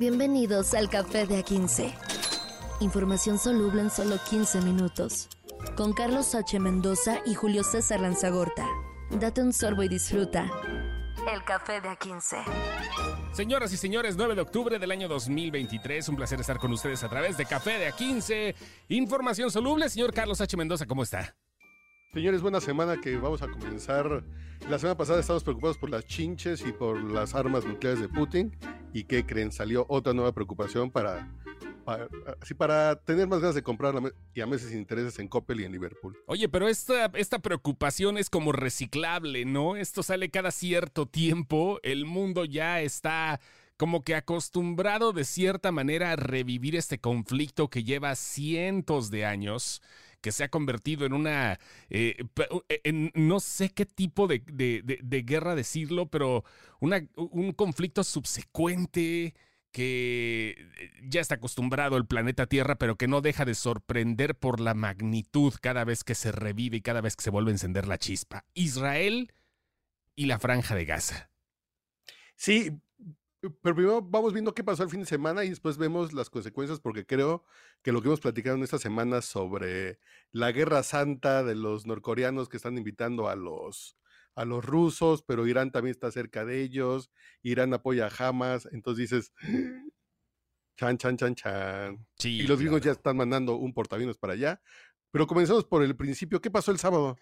Bienvenidos al Café de A15. Información soluble en solo 15 minutos. Con Carlos H. Mendoza y Julio César Lanzagorta. Date un sorbo y disfruta. El Café de A15. Señoras y señores, 9 de octubre del año 2023. Un placer estar con ustedes a través de Café de A15. Información soluble. Señor Carlos H. Mendoza, ¿cómo está? Señores, buena semana que vamos a comenzar. La semana pasada estábamos preocupados por las chinches y por las armas nucleares de Putin. ¿Y qué creen? Salió otra nueva preocupación para, para, tener más ganas de comprar y a meses intereses en Coppel y en Liverpool. Oye, pero esta, esta preocupación es como reciclable, ¿no? Esto sale cada cierto tiempo. El mundo ya está como que acostumbrado de cierta manera a revivir este conflicto que lleva cientos de años que se ha convertido en una, eh, en no sé qué tipo de, guerra decirlo, pero una, un conflicto subsecuente que eh, ya está acostumbrado el planeta Tierra, pero que no deja de sorprender por la magnitud cada vez que se revive y cada vez que se vuelve a encender la chispa. Israel y la franja de Gaza. Sí, pero primero vamos viendo qué pasó el fin de semana y después vemos las consecuencias, porque creo que lo que hemos platicado en esta semana sobre la guerra santa de los norcoreanos que están invitando a los, a los rusos, pero Irán también está cerca de ellos, Irán apoya a Hamas, entonces dices, chan, chan, chan, chan. y los gringos ya están mandando un portaaviones para allá. Pero comenzamos por el principio. ¿Qué pasó el sábado?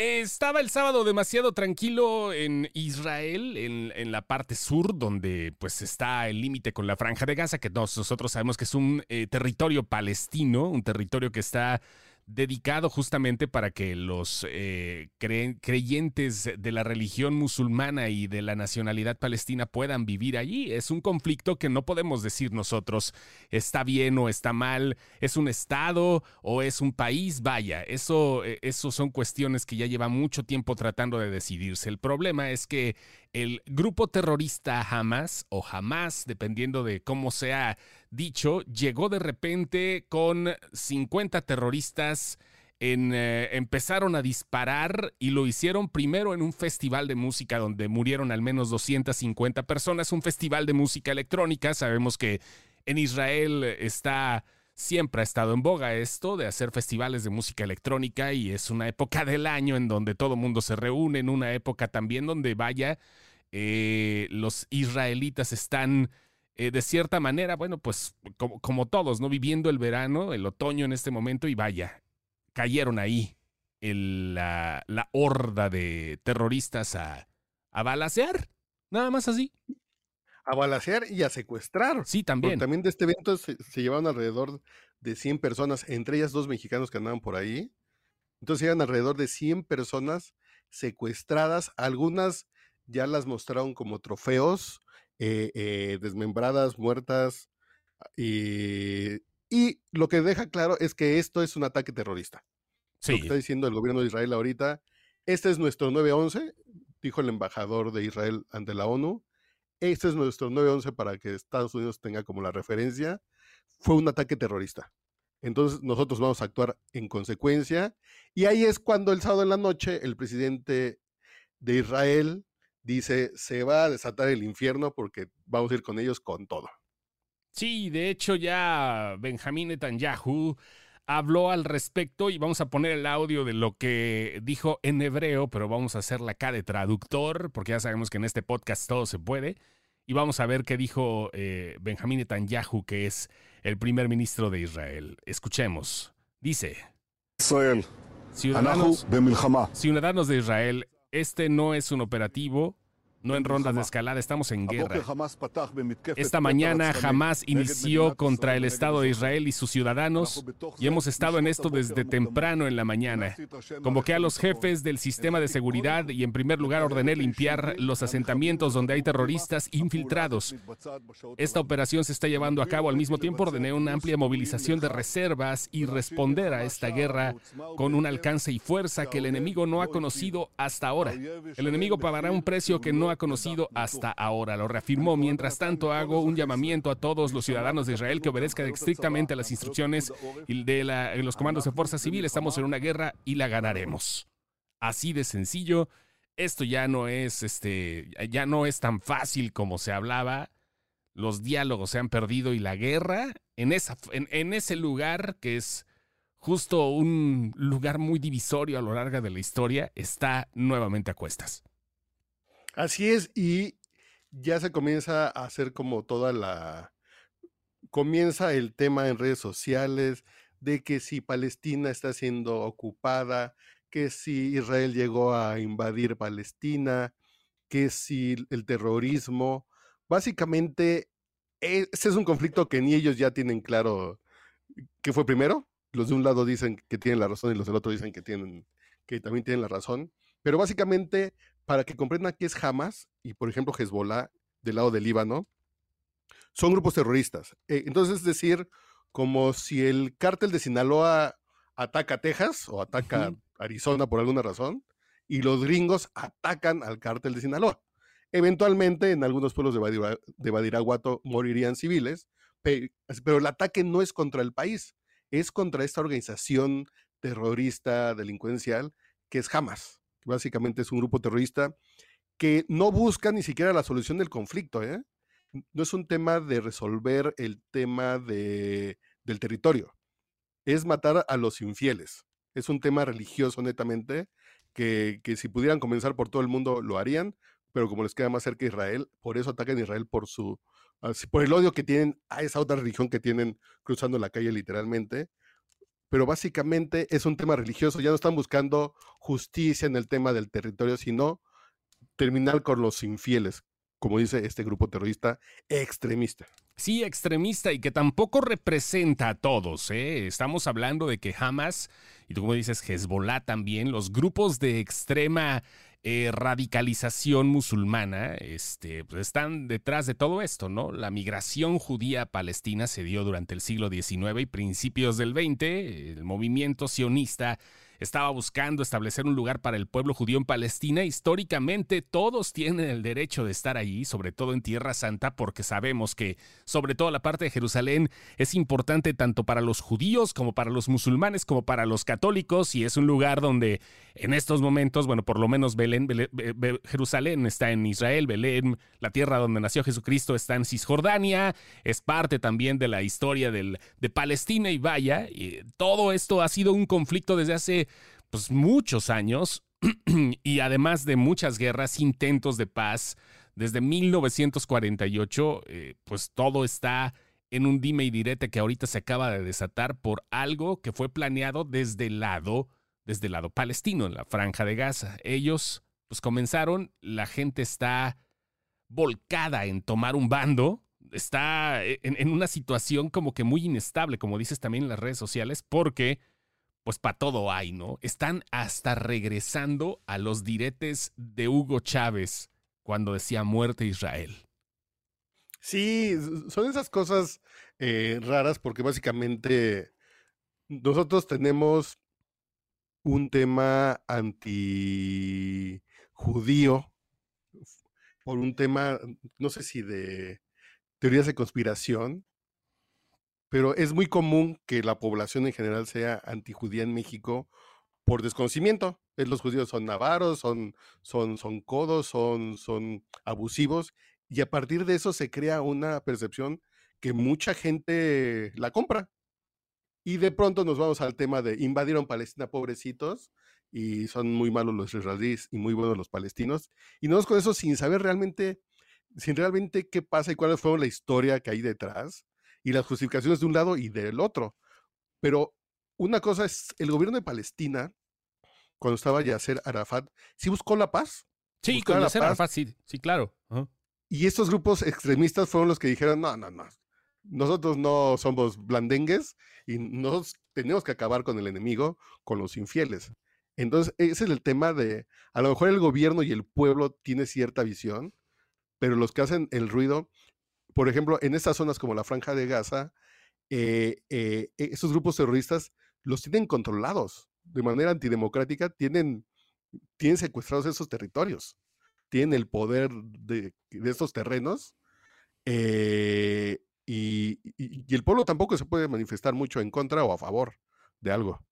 Estaba el sábado demasiado tranquilo en Israel, en, la parte sur, donde pues está el límite con la franja de Gaza, que nosotros sabemos que es un eh, territorio palestino, un territorio que está dedicado justamente para que los eh, creyentes de la religión musulmana y de la nacionalidad palestina puedan vivir allí. Es un conflicto que no podemos decir nosotros está bien o está mal, es un estado o es un país, vaya, eso, eh, eso son cuestiones que ya lleva mucho tiempo tratando de decidirse. El problema es que el grupo terrorista Hamas o Hamas, dependiendo de cómo sea dicho, llegó de repente con 50 terroristas. Eh, empezaron a disparar y lo hicieron primero en un festival de música donde murieron al menos 250 personas, un festival de música electrónica. Sabemos que en Israel está siempre ha estado en boga esto de hacer festivales de música electrónica y es una época del año en donde todo mundo se reúne, en una época también donde vaya, eh, los israelitas están eh, de cierta manera, bueno, pues como, todos, ¿no? Viviendo el verano, el otoño en este momento y vaya, cayeron ahí la, horda de terroristas a, a balasear, nada más así. A balasear y a secuestrar. Sí, también. también de este evento se, se, llevaron alrededor de 100 personas, entre ellas dos mexicanos que andaban por ahí. Entonces eran alrededor de 100 personas secuestradas, algunas ya las mostraron como trofeos, eh, eh, desmembradas, muertas. Y, y, lo que deja claro es que esto es un ataque terrorista. Lo que está diciendo el gobierno de Israel ahorita, este es nuestro 9-11, dijo el embajador de Israel ante la ONU. Este es nuestro 9-11 para que Estados Unidos tenga como la referencia. Fue un ataque terrorista. Entonces nosotros vamos a actuar en consecuencia. Y ahí es cuando el sábado en la noche el presidente de Israel dice, se va a desatar el infierno porque vamos a ir con ellos con todo. Sí, de hecho ya Benjamín Netanyahu habló al respecto y vamos a poner el audio de lo que dijo en hebreo, pero vamos a hacerla acá de traductor, porque ya sabemos que en este podcast todo se puede. Y vamos a ver qué dijo eh, Benjamín Netanyahu, que es el primer ministro de Israel. Escuchemos. Dice, ciudadanos, ciudadanos de Israel, este no es un operativo no en rondas de escalada, estamos en guerra. Esta mañana jamás inició contra el Estado de Israel y sus ciudadanos y hemos estado en esto desde temprano en la mañana. Convoqué a los jefes del sistema de seguridad y en primer lugar ordené limpiar los asentamientos donde hay terroristas infiltrados. Esta operación se está llevando a cabo al mismo tiempo ordené una amplia movilización de reservas y responder a esta guerra con un alcance y fuerza que el enemigo no ha conocido hasta ahora. El enemigo pagará un precio que no ha conocido hasta ahora. Lo reafirmó. Mientras tanto, hago un llamamiento a todos los ciudadanos de Israel que obedezcan estrictamente las instrucciones de los comandos de fuerza civil. Estamos en una guerra y la ganaremos. Así de sencillo. Esto ya no es, este, ya no es tan fácil como se hablaba. los diálogos se han perdido y la guerra en, ese lugar que es justo un lugar muy divisorio a lo largo de la historia, está nuevamente a cuestas. Así es, y ya se comienza a hacer como toda la... Comienza el tema en redes sociales de que si Palestina está siendo ocupada, que si Israel llegó a invadir Palestina, que si el terrorismo, básicamente ese es un conflicto que ni ellos ya tienen claro qué fue primero. Los de un lado dicen que tienen la razón y los del otro dicen que tienen que también tienen la razón. Pero básicamente, para que comprendan qué es Hamas y, por ejemplo, Hezbollah del lado del Líbano, son grupos terroristas. Eh, entonces, es decir, como si el cártel de Sinaloa ataca Texas o ataca Arizona por alguna razón, y los gringos atacan al cártel de Sinaloa. Eventualmente, en algunos pueblos de, Badiraguato morirían civiles, pero el ataque no es contra el país, es contra esta organización terrorista delincuencial que es Hamas. Básicamente es un grupo terrorista que no busca ni siquiera la solución del conflicto. ¿eh? No es un tema de resolver el tema de, del territorio, es matar a los infieles. Es un tema religioso netamente que, que si pudieran comenzar por todo el mundo lo harían, pero como les queda más cerca Israel, por eso atacan a Israel por su por el odio que tienen a esa otra religión que tienen cruzando la calle literalmente. Pero básicamente es un tema religioso, ya no están buscando justicia en el tema del territorio, sino terminar con los infieles, como dice este grupo terrorista extremista. Sí, extremista y que tampoco representa a todos. ¿eh? Estamos hablando de que Hamas, y tú como dices, Hezbollah también, los grupos de extrema eh, radicalización musulmana este, pues están detrás de todo esto, ¿no? La migración judía a Palestina se dio durante el siglo XIX y principios del XX. El movimiento sionista estaba buscando establecer un lugar para el pueblo judío en Palestina. Históricamente todos tienen el derecho de estar allí, sobre todo en Tierra Santa, porque sabemos que sobre todo la parte de Jerusalén es importante tanto para los judíos como para los musulmanes como para los católicos y es un lugar donde en estos momentos, bueno, por lo menos Belén, Jerusalén está en Israel, Belén, la tierra donde nació Jesucristo está en Cisjordania, es parte también de la historia de Palestina y vaya, y todo esto ha sido un conflicto desde hace pues, muchos años y además de muchas guerras, intentos de paz, desde 1948, eh, pues todo está en un dime y direte que ahorita se acaba de desatar por algo que fue planeado desde el lado, desde el lado palestino, en la franja de Gaza. Ellos, pues comenzaron, la gente está volcada en tomar un bando, está en, en una situación como que muy inestable, como dices también en las redes sociales, porque pues para todo hay, ¿no? Están hasta regresando a los diretes de Hugo Chávez cuando decía muerte Israel. Sí, son esas cosas eh, raras porque básicamente nosotros tenemos un tema anti judío por un tema, no sé si de teorías de conspiración, pero es muy común que la población en general sea antijudía en México por desconocimiento. Eh, los judíos son navaros, son, son, son codos, son, son abusivos, y a partir de eso se crea una percepción que mucha gente la compra. Y de pronto nos vamos al tema de invadieron Palestina, pobrecitos, y son muy malos los israelíes y muy buenos los palestinos. Y nos con eso sin saber realmente, sin realmente qué pasa y cuál fue la historia que hay detrás y las justificaciones de un lado y del otro. Pero una cosa es, el gobierno de Palestina, cuando estaba Yasser Arafat, sí buscó la paz. Sí, con Yasser Arafat, sí, sí, claro. Y estos grupos extremistas fueron los que dijeron, no, no, no, nosotros no somos blandengues y nos tenemos que acabar con el enemigo, con los infieles. Entonces, ese es el tema de, a lo mejor el gobierno y el pueblo tiene cierta visión, pero los que hacen el ruido por ejemplo, en estas zonas como la Franja de Gaza, eh, eh, e, esos grupos terroristas los tienen controlados de manera antidemocrática, tienen, tienen secuestrados esos territorios, tienen el poder de, de estos terrenos eh, y, el pueblo tampoco se puede manifestar mucho en contra o a favor de algo.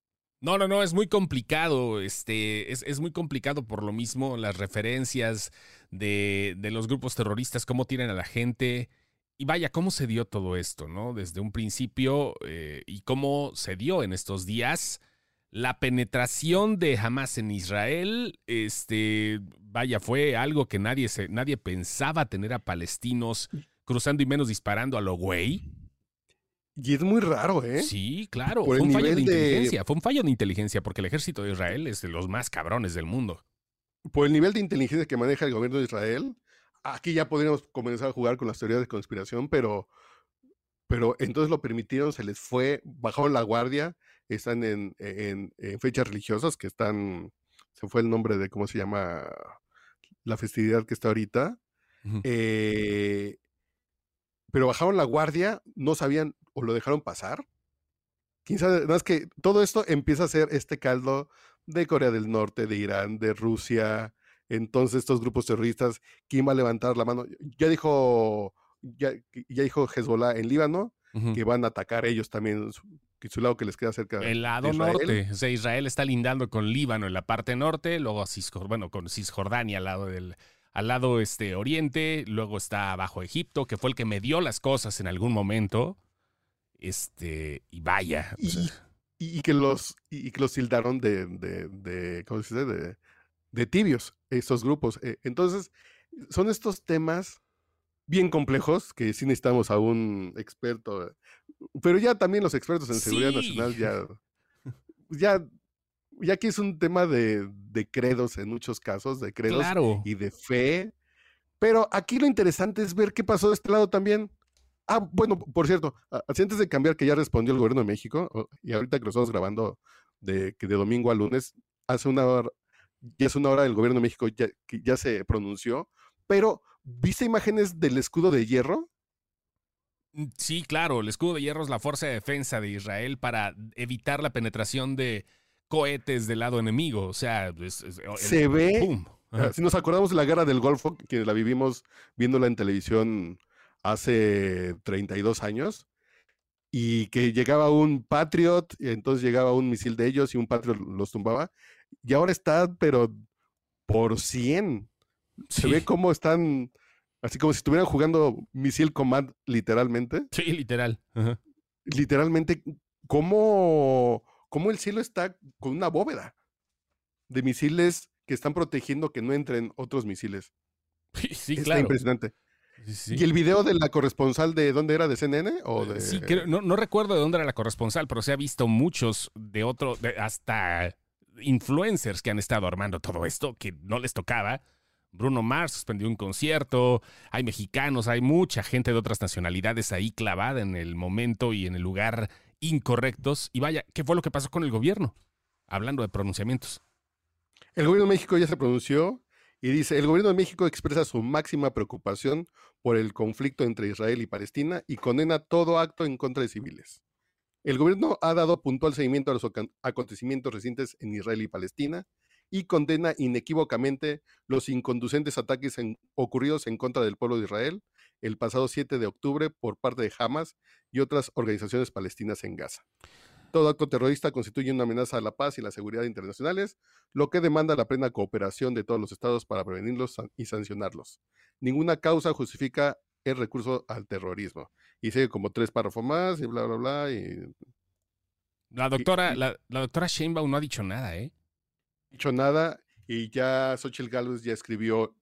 No, no, no, es muy complicado, este, es, es muy complicado por lo mismo las referencias de, de los grupos terroristas, cómo tienen a la gente, y vaya, ¿cómo se dio todo esto, no? Desde un principio eh, y cómo se dio en estos días la penetración de Hamas en Israel, este, vaya, fue algo que nadie, se, nadie pensaba tener a palestinos cruzando y menos disparando a lo güey. Y es muy raro, ¿eh? Sí, claro. fue un fallo de inteligencia. Fue un fallo de inteligencia porque el ejército de Israel es de los más cabrones del mundo. Por el nivel de inteligencia que maneja el gobierno de Israel, aquí ya podríamos comenzar a jugar con las teorías de conspiración, pero, pero entonces lo permitieron, se les fue, bajaron la guardia, están en, en, fechas religiosas que están, se fue el nombre de cómo se llama la festividad que está ahorita. eh, pero bajaron la guardia, no sabían o lo dejaron pasar. Sabe, más que todo esto empieza a ser este caldo de Corea del Norte, de Irán, de Rusia. Entonces, estos grupos terroristas, ¿quién va a levantar la mano? Ya dijo, ya, ya dijo Hezbollah en Líbano que van a atacar ellos también, que su lado que les queda cerca. El lado norte, o sea, Israel está lindando con Líbano en la parte norte, luego bueno, con Cisjordania al lado del, al lado este, oriente, luego está bajo Egipto, que fue el que me dio las cosas en algún momento. Este, y vaya. Y, que los, y que los tildaron de, de, de ¿cómo se dice? De, de tibios, estos grupos. Eh, entonces, son estos temas bien complejos que sí necesitamos a un experto, pero ya también los expertos en seguridad nacional ya, ya ya que es un tema de, credos en muchos casos, de credos y de fe. Pero aquí lo interesante es ver qué pasó de este lado también. Ah, bueno, por cierto, antes de cambiar que ya respondió el gobierno de México, y ahorita que lo estamos grabando de, que de domingo a lunes, hace una hora, ya es una hora el gobierno de México ya, que ya se pronunció, pero ¿viste imágenes del escudo de hierro? Mm, sí, claro, el escudo de hierro es la fuerza de defensa de Israel para evitar la penetración de, cohetes del lado enemigo. O sea, se ve. Si nos acordamos de la guerra del Golfo, que la vivimos viéndola en televisión hace 32 años, y que llegaba un Patriot, y entonces llegaba un misil de ellos y un Patriot los tumbaba, y ahora está, pero por 100. Se ve cómo están, así como si estuvieran jugando Misil Command, literalmente. Sí, literal. Literalmente, cómo cómo el cielo está con una bóveda de misiles que están protegiendo que no entren otros misiles. Sí, está impresionante. ¿Y el video de la corresponsal de dónde era? ¿De CNN? O eh, Sí, no, recuerdo de dónde era la corresponsal, pero se ha visto muchos de otro, hasta influencers que han estado armando todo esto, que no les tocaba. Bruno Mars suspendió un concierto, hay mexicanos, hay mucha gente de otras nacionalidades ahí clavada en el momento y en el lugar incorrectos. Y vaya, ¿qué fue lo que pasó con el gobierno? Hablando de pronunciamientos. El gobierno de México ya se pronunció y dice, el gobierno de México expresa su máxima preocupación por el conflicto entre Israel y Palestina y condena todo acto en contra de civiles. El gobierno ha dado puntual seguimiento a los acontecimientos recientes en Israel y Palestina y condena inequívocamente los inconducentes ataques ocurridos en contra del pueblo de Israel el pasado 7 de octubre por parte de Hamas y otras organizaciones palestinas en Gaza. Todo acto terrorista constituye una amenaza a la paz y la seguridad internacionales, lo que demanda la plena cooperación de todos los estados para prevenirlos y sancionarlos. Ninguna causa justifica el recurso al terrorismo. Y sigue como tres párrafos más y bla, bla, bla. Y... La doctora, la, doctora Sheinbaum no ha dicho nada, ¿eh? No ha dicho nada y ya Xochitl Gálvez ya escribió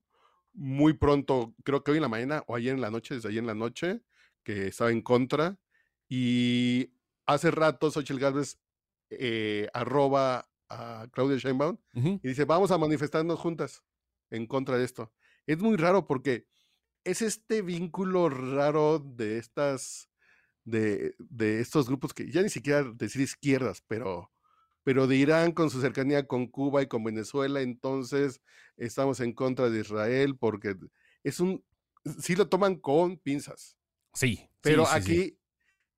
muy pronto, creo que hoy en la mañana o ayer en la noche, desde ayer en la noche, que estaba en contra. Y hace rato Xochitl Galvez eh, arroba a Claudia Sheinbaum y dice, vamos a manifestarnos juntas en contra de esto. Es muy raro porque es este vínculo raro de estas, de, de estos grupos que ya ni siquiera decir izquierdas, pero pero de Irán con su cercanía con Cuba y con Venezuela, entonces estamos en contra de Israel porque es un, sí lo toman con pinzas. Sí. Pero aquí,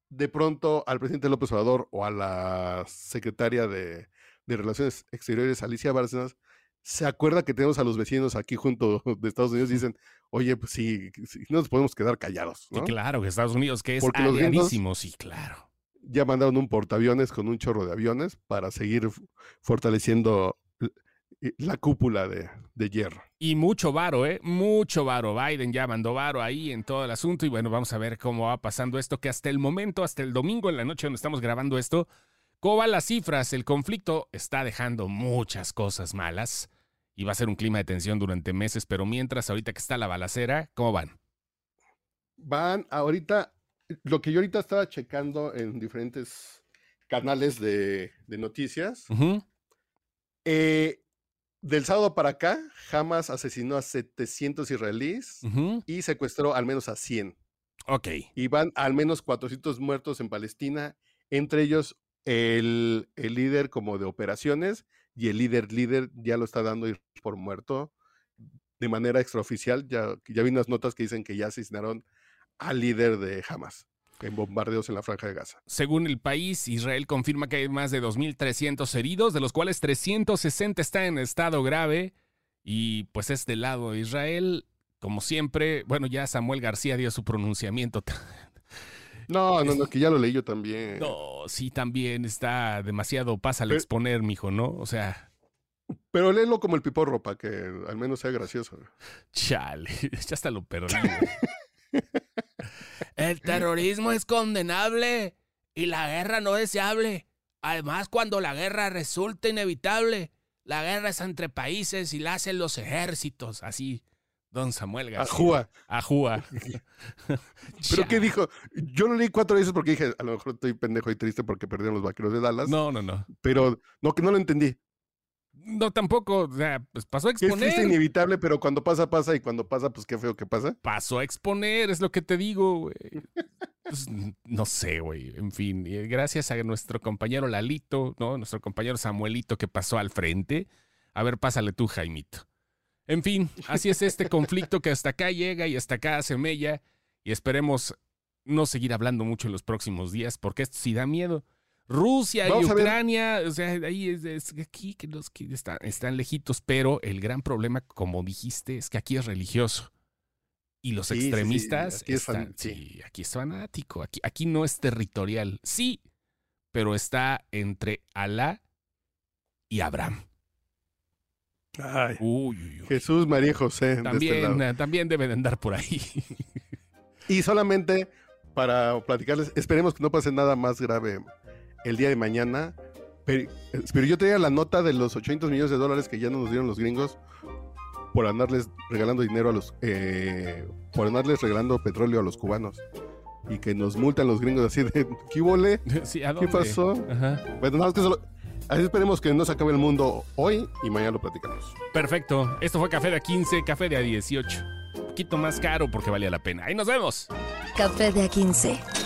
de pronto, al presidente López Obrador o a la secretaria de, Relaciones Exteriores, Alicia Bárcenas, se acuerda que tenemos a los vecinos aquí junto de Estados Unidos y dicen, oye, pues sí, no nos podemos quedar callados. ¿no? claro, que Estados Unidos, que es aliadísimo, sí, claro ya mandaron un portaaviones con un chorro de aviones para seguir fortaleciendo la cúpula de, de hierro. Y mucho varo, ¿eh? Mucho varo. Biden ya mandó varo ahí en todo el asunto y bueno, vamos a ver cómo va pasando esto, que hasta el momento, hasta el domingo en la noche donde estamos grabando esto, ¿cómo van las cifras? El conflicto está dejando muchas cosas malas y va a ser un clima de tensión durante meses, pero mientras, ahorita que está la balacera, ¿cómo van? Van ahorita, lo que yo ahorita estaba checando en diferentes canales de, de noticias, eh, del sábado para acá, Hamas asesinó a 700 israelíes y secuestró al menos a 100. Ok. Y van al menos 400 muertos en Palestina, entre ellos el, el, líder como de operaciones y el líder líder ya lo está dando por muerto de manera extraoficial. Ya, ya vi unas notas que dicen que ya asesinaron al líder de Hamas en bombardeos en la franja de Gaza. Según el país, Israel confirma que hay más de 2.300 heridos, de los cuales 360 están en estado grave. Y pues es del lado de Israel, como siempre. Bueno, ya Samuel García dio su pronunciamiento. No, no, no, que ya lo leí yo también. No, sí, también está demasiado pásale a exponer, mijo, ¿no? O sea. Pero léelo como el piporro para que al menos sea gracioso. Chale, ya hasta lo perdí. El terrorismo es condenable y la guerra no deseable. Además, cuando la guerra resulta inevitable, la guerra es entre países y la hacen los ejércitos. Así, don Samuel García. Ajúa. Ajúa. ¿Pero qué dijo? Yo lo leí cuatro veces porque dije, a lo mejor estoy pendejo y triste porque perdieron los vaqueros de Dallas. No, no, no. Pero no, que no lo entendí. No, tampoco, o sea, pues pasó a exponer. Es inevitable, pero cuando pasa, pasa, y cuando pasa, pues qué feo que pasa. Pasó a exponer, es lo que te digo, güey. Pues, no sé, güey. En fin, gracias a nuestro compañero Lalito, ¿no? Nuestro compañero Samuelito que pasó al frente. A ver, pásale tú, Jaimito. En fin, así es este conflicto que hasta acá llega y hasta acá se mella. Y esperemos no seguir hablando mucho en los próximos días, porque esto sí da miedo. Rusia y Ucrania, o sea, ahí es, aquí que los que están, están, lejitos, pero el gran problema, como dijiste, es que aquí es religioso. Y los extremistas Aquí, están, sí. aquí es fanático, aquí, aquí no es territorial, sí, pero está entre Alá y Abraham. Ay, Jesús, María José. Este también, también deben andar por ahí. y solamente para platicarles, esperemos que no pase nada más grave el día de mañana. Pero, yo tenía la nota de los 800 millones de dólares que ya no nos dieron los gringos por andarles regalando dinero a los. Eh, por andarles regalando petróleo a los cubanos. Y que nos multan los gringos así de. ¿Qué vole? ¿Qué pasó? Bueno, nada más que solo. Así esperemos que no se acabe el mundo hoy y mañana lo platicamos. Perfecto. Esto fue Café de A15, Café de A18. Un poquito más caro porque valía la pena. Ahí nos vemos. Café de A15.